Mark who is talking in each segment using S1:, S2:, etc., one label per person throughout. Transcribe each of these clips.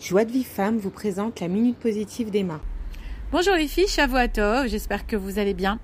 S1: Joie de vie femme vous présente la minute positive d'Emma.
S2: Bonjour les filles, Shavuatov, j'espère que vous allez bien.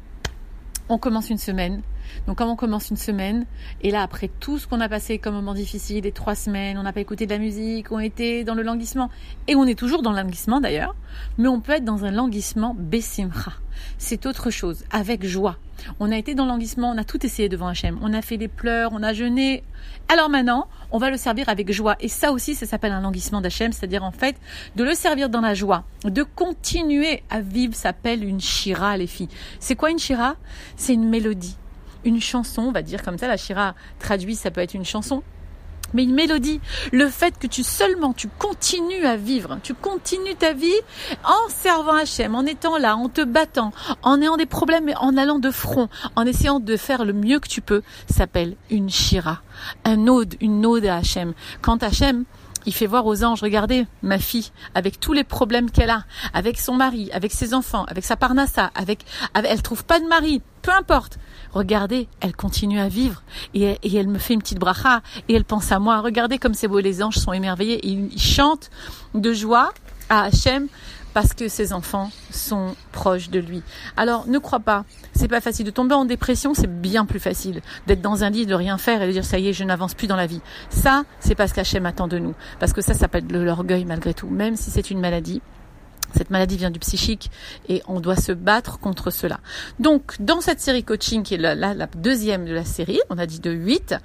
S2: On commence une semaine. Donc comme on commence une semaine, et là après tout ce qu'on a passé comme moment difficile, les trois semaines, on n'a pas écouté de la musique, on était dans le languissement, et on est toujours dans le languissement d'ailleurs, mais on peut être dans un languissement bessimra. C'est autre chose, avec joie. On a été dans le languissement, on a tout essayé devant Hachem, on a fait des pleurs, on a jeûné. Alors maintenant, on va le servir avec joie. Et ça aussi, ça s'appelle un languissement d'Hachem, c'est-à-dire en fait de le servir dans la joie, de continuer à vivre s'appelle une shira, les filles. C'est quoi une shira? C'est une mélodie une chanson, on va dire comme ça, la Shira traduit, ça peut être une chanson, mais une mélodie. Le fait que tu seulement, tu continues à vivre, tu continues ta vie en servant Hachem, en étant là, en te battant, en ayant des problèmes, mais en allant de front, en essayant de faire le mieux que tu peux, s'appelle une shira, un ode, une ode à Hachem. Quand Hachem, il fait voir aux anges, regardez ma fille, avec tous les problèmes qu'elle a, avec son mari, avec ses enfants, avec sa parnassa, avec, avec elle trouve pas de mari, peu importe. Regardez, elle continue à vivre et, elle me fait une petite bracha et elle pense à moi. Regardez comme c'est beau, les anges sont émerveillés et ils chantent de joie à Hachem parce que ses enfants sont proches de lui. Alors ne crois pas, c'est pas facile de tomber en dépression, c'est bien plus facile d'être dans un lit, de rien faire et de dire ça y est, je n'avance plus dans la vie. Ça, c'est parce qu'Hachem attend de nous, parce que ça, être de l'orgueil malgré tout, même si c'est une maladie. Cette maladie vient du psychique et on doit se battre contre cela. Donc, dans cette série coaching, qui est la, deuxième de la série, on a dit de 8,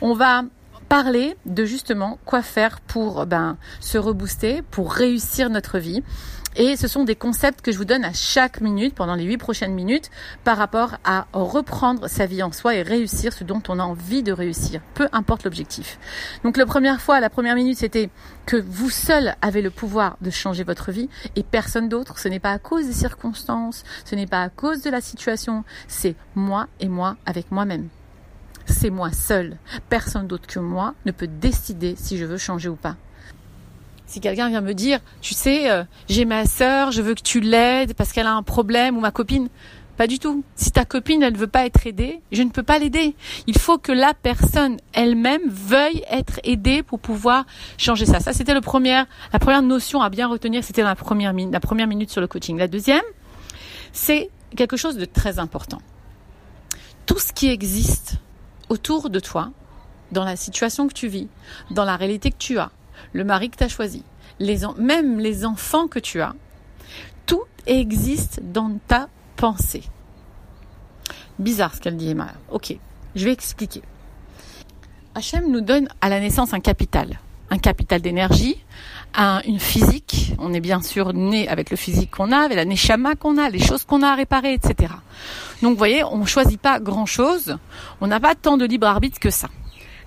S2: on va parler de justement quoi faire pour ben, se rebooster, pour réussir notre vie. Et ce sont des concepts que je vous donne à chaque minute, pendant les huit prochaines minutes, par rapport à reprendre sa vie en soi et réussir ce dont on a envie de réussir, peu importe l'objectif. Donc la première fois, la première minute, c'était que vous seul avez le pouvoir de changer votre vie et personne d'autre. Ce n'est pas à cause des circonstances, ce n'est pas à cause de la situation, c'est moi et moi avec moi-même c'est moi seul. Personne d'autre que moi ne peut décider si je veux changer ou pas. Si quelqu'un vient me dire, tu sais, euh, j'ai ma sœur, je veux que tu l'aides parce qu'elle a un problème ou ma copine, pas du tout. Si ta copine, elle ne veut pas être aidée, je ne peux pas l'aider. Il faut que la personne elle-même veuille être aidée pour pouvoir changer ça. Ça, c'était le premier, la première notion à bien retenir, c'était première, la première minute sur le coaching. La deuxième, c'est quelque chose de très important. Tout ce qui existe autour de toi, dans la situation que tu vis, dans la réalité que tu as, le mari que tu as choisi, même les enfants que tu as, tout existe dans ta pensée. Bizarre ce qu'elle dit Emma. Ok, je vais expliquer. Hachem nous donne à la naissance un capital, un capital d'énergie, une physique. On est bien sûr né avec le physique qu'on a, avec la neshama qu'on a, les choses qu'on a à réparer, etc. Donc vous voyez, on ne choisit pas grand-chose, on n'a pas tant de libre arbitre que ça.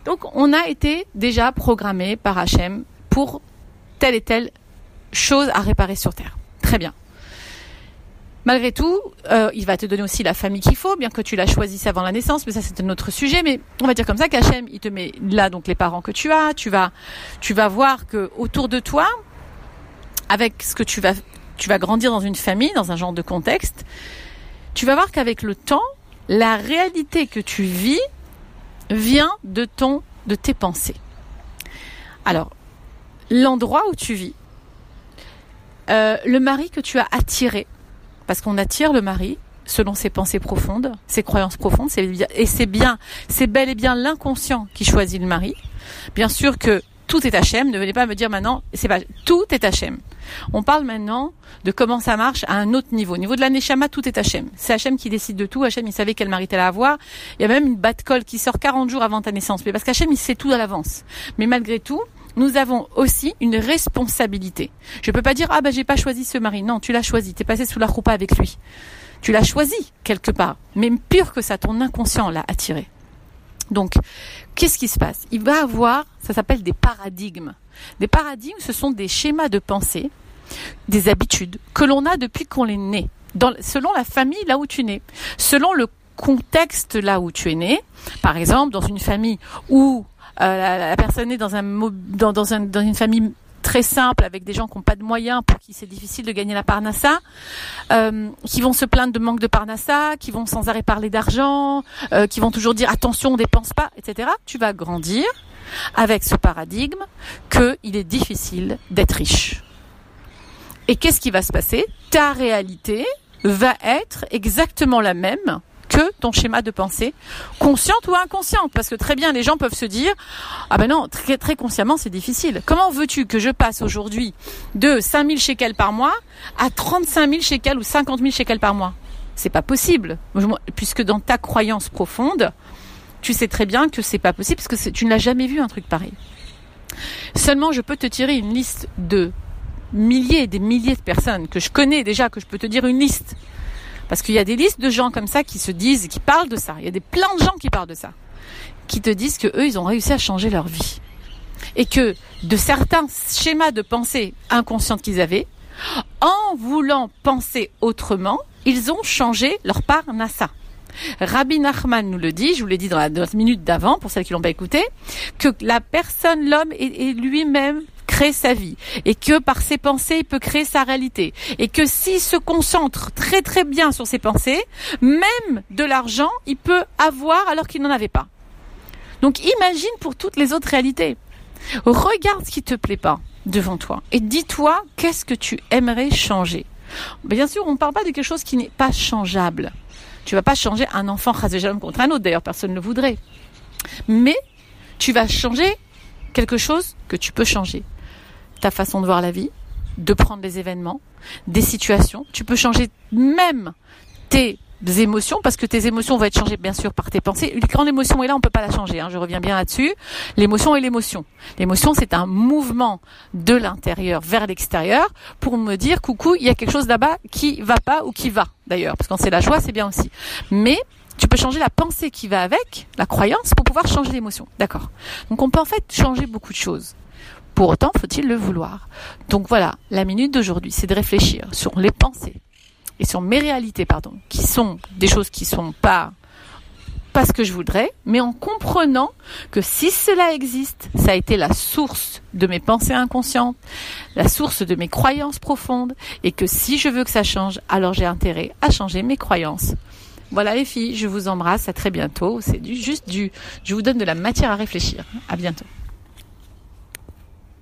S2: Donc on a été déjà programmé par Hachem pour telle et telle chose à réparer sur Terre. Très bien. Malgré tout, euh, il va te donner aussi la famille qu'il faut, bien que tu la choisisses avant la naissance, mais ça c'est un autre sujet. Mais on va dire comme ça qu'Hachem, il te met là donc les parents que tu as. Tu vas, tu vas voir que autour de toi, avec ce que tu vas, tu vas grandir dans une famille, dans un genre de contexte, tu vas voir qu'avec le temps, la réalité que tu vis vient de ton, de tes pensées. Alors, l'endroit où tu vis, euh, le mari que tu as attiré, parce qu'on attire le mari selon ses pensées profondes, ses croyances profondes, et c'est bien, c'est bel et bien l'inconscient qui choisit le mari. Bien sûr que tout est Hachem. Ne venez pas me dire maintenant, c'est pas tout est Hachem. On parle maintenant de comment ça marche à un autre niveau. Au niveau de la Neshama, tout est Hachem. C'est Hachem qui décide de tout. Hachem, il savait quel mari t'allais avoir. Il y a même une batte colle qui sort 40 jours avant ta naissance. Mais parce qu'Hachem, il sait tout à l'avance. Mais malgré tout, nous avons aussi une responsabilité. Je peux pas dire, ah ben j'ai pas choisi ce mari. Non, tu l'as choisi. T'es passé sous la roupa avec lui. Tu l'as choisi quelque part. Même pire que ça, ton inconscient l'a attiré. Donc, qu'est-ce qui se passe? Il va avoir, ça s'appelle des paradigmes. Des paradigmes, ce sont des schémas de pensée, des habitudes que l'on a depuis qu'on est né, selon la famille là où tu né, selon le contexte là où tu es né. Par exemple, dans une famille où euh, la, personne est dans, un, dans, dans, un, dans une famille très simple avec des gens qui n'ont pas de moyens pour qui c'est difficile de gagner la parnassa, euh, qui vont se plaindre de manque de parnassa, qui vont sans arrêt parler d'argent, euh, qui vont toujours dire attention on dépense pas, etc. Tu vas grandir avec ce paradigme qu'il est difficile d'être riche. Et qu'est-ce qui va se passer? Ta réalité va être exactement la même ton schéma de pensée, consciente ou inconsciente. Parce que très bien, les gens peuvent se dire, ah ben non, très, très consciemment, c'est difficile. Comment veux-tu que je passe aujourd'hui de 5000 shekels par mois à 35 000 shekels ou 50 000 shekels par mois? C'est pas possible. Puisque dans ta croyance profonde, tu sais très bien que c'est pas possible parce que tu ne l'as jamais vu un truc pareil. Seulement, je peux te tirer une liste de milliers et des milliers de personnes que je connais déjà, que je peux te dire une liste parce qu'il y a des listes de gens comme ça qui se disent, qui parlent de ça. Il y a des plein de gens qui parlent de ça, qui te disent que eux, ils ont réussi à changer leur vie et que de certains schémas de pensée inconscientes qu'ils avaient, en voulant penser autrement, ils ont changé leur part nasa. Rabbi Nachman nous le dit, je vous l'ai dit dans la, minute d'avant, pour celles qui l'ont pas écouté, que la personne, l'homme, est lui-même sa vie et que par ses pensées, il peut créer sa réalité et que s'il se concentre très très bien sur ses pensées, même de l'argent, il peut avoir alors qu'il n'en avait pas. Donc imagine pour toutes les autres réalités. Regarde ce qui te plaît pas devant toi et dis-toi qu'est-ce que tu aimerais changer? Bien sûr, on ne parle pas de quelque chose qui n'est pas changeable. Tu vas pas changer un enfant contre un autre, d'ailleurs personne ne le voudrait. Mais tu vas changer quelque chose que tu peux changer ta façon de voir la vie, de prendre les événements, des situations. Tu peux changer même tes émotions parce que tes émotions vont être changées bien sûr par tes pensées. Quand l'émotion est là, on peut pas la changer. Hein, je reviens bien là-dessus. L'émotion est l'émotion. L'émotion, c'est un mouvement de l'intérieur vers l'extérieur pour me dire coucou, il y a quelque chose là-bas qui va pas ou qui va d'ailleurs. Parce que quand c'est la joie, c'est bien aussi. Mais tu peux changer la pensée qui va avec, la croyance, pour pouvoir changer l'émotion. D'accord. Donc on peut en fait changer beaucoup de choses. Pour autant, faut-il le vouloir Donc voilà, la minute d'aujourd'hui, c'est de réfléchir sur les pensées et sur mes réalités, pardon, qui sont des choses qui sont pas ce que je voudrais, mais en comprenant que si cela existe, ça a été la source de mes pensées inconscientes, la source de mes croyances profondes, et que si je veux que ça change, alors j'ai intérêt à changer mes croyances. Voilà les filles, je vous embrasse, à très bientôt. C'est juste du, je vous donne de la matière à réfléchir. À bientôt.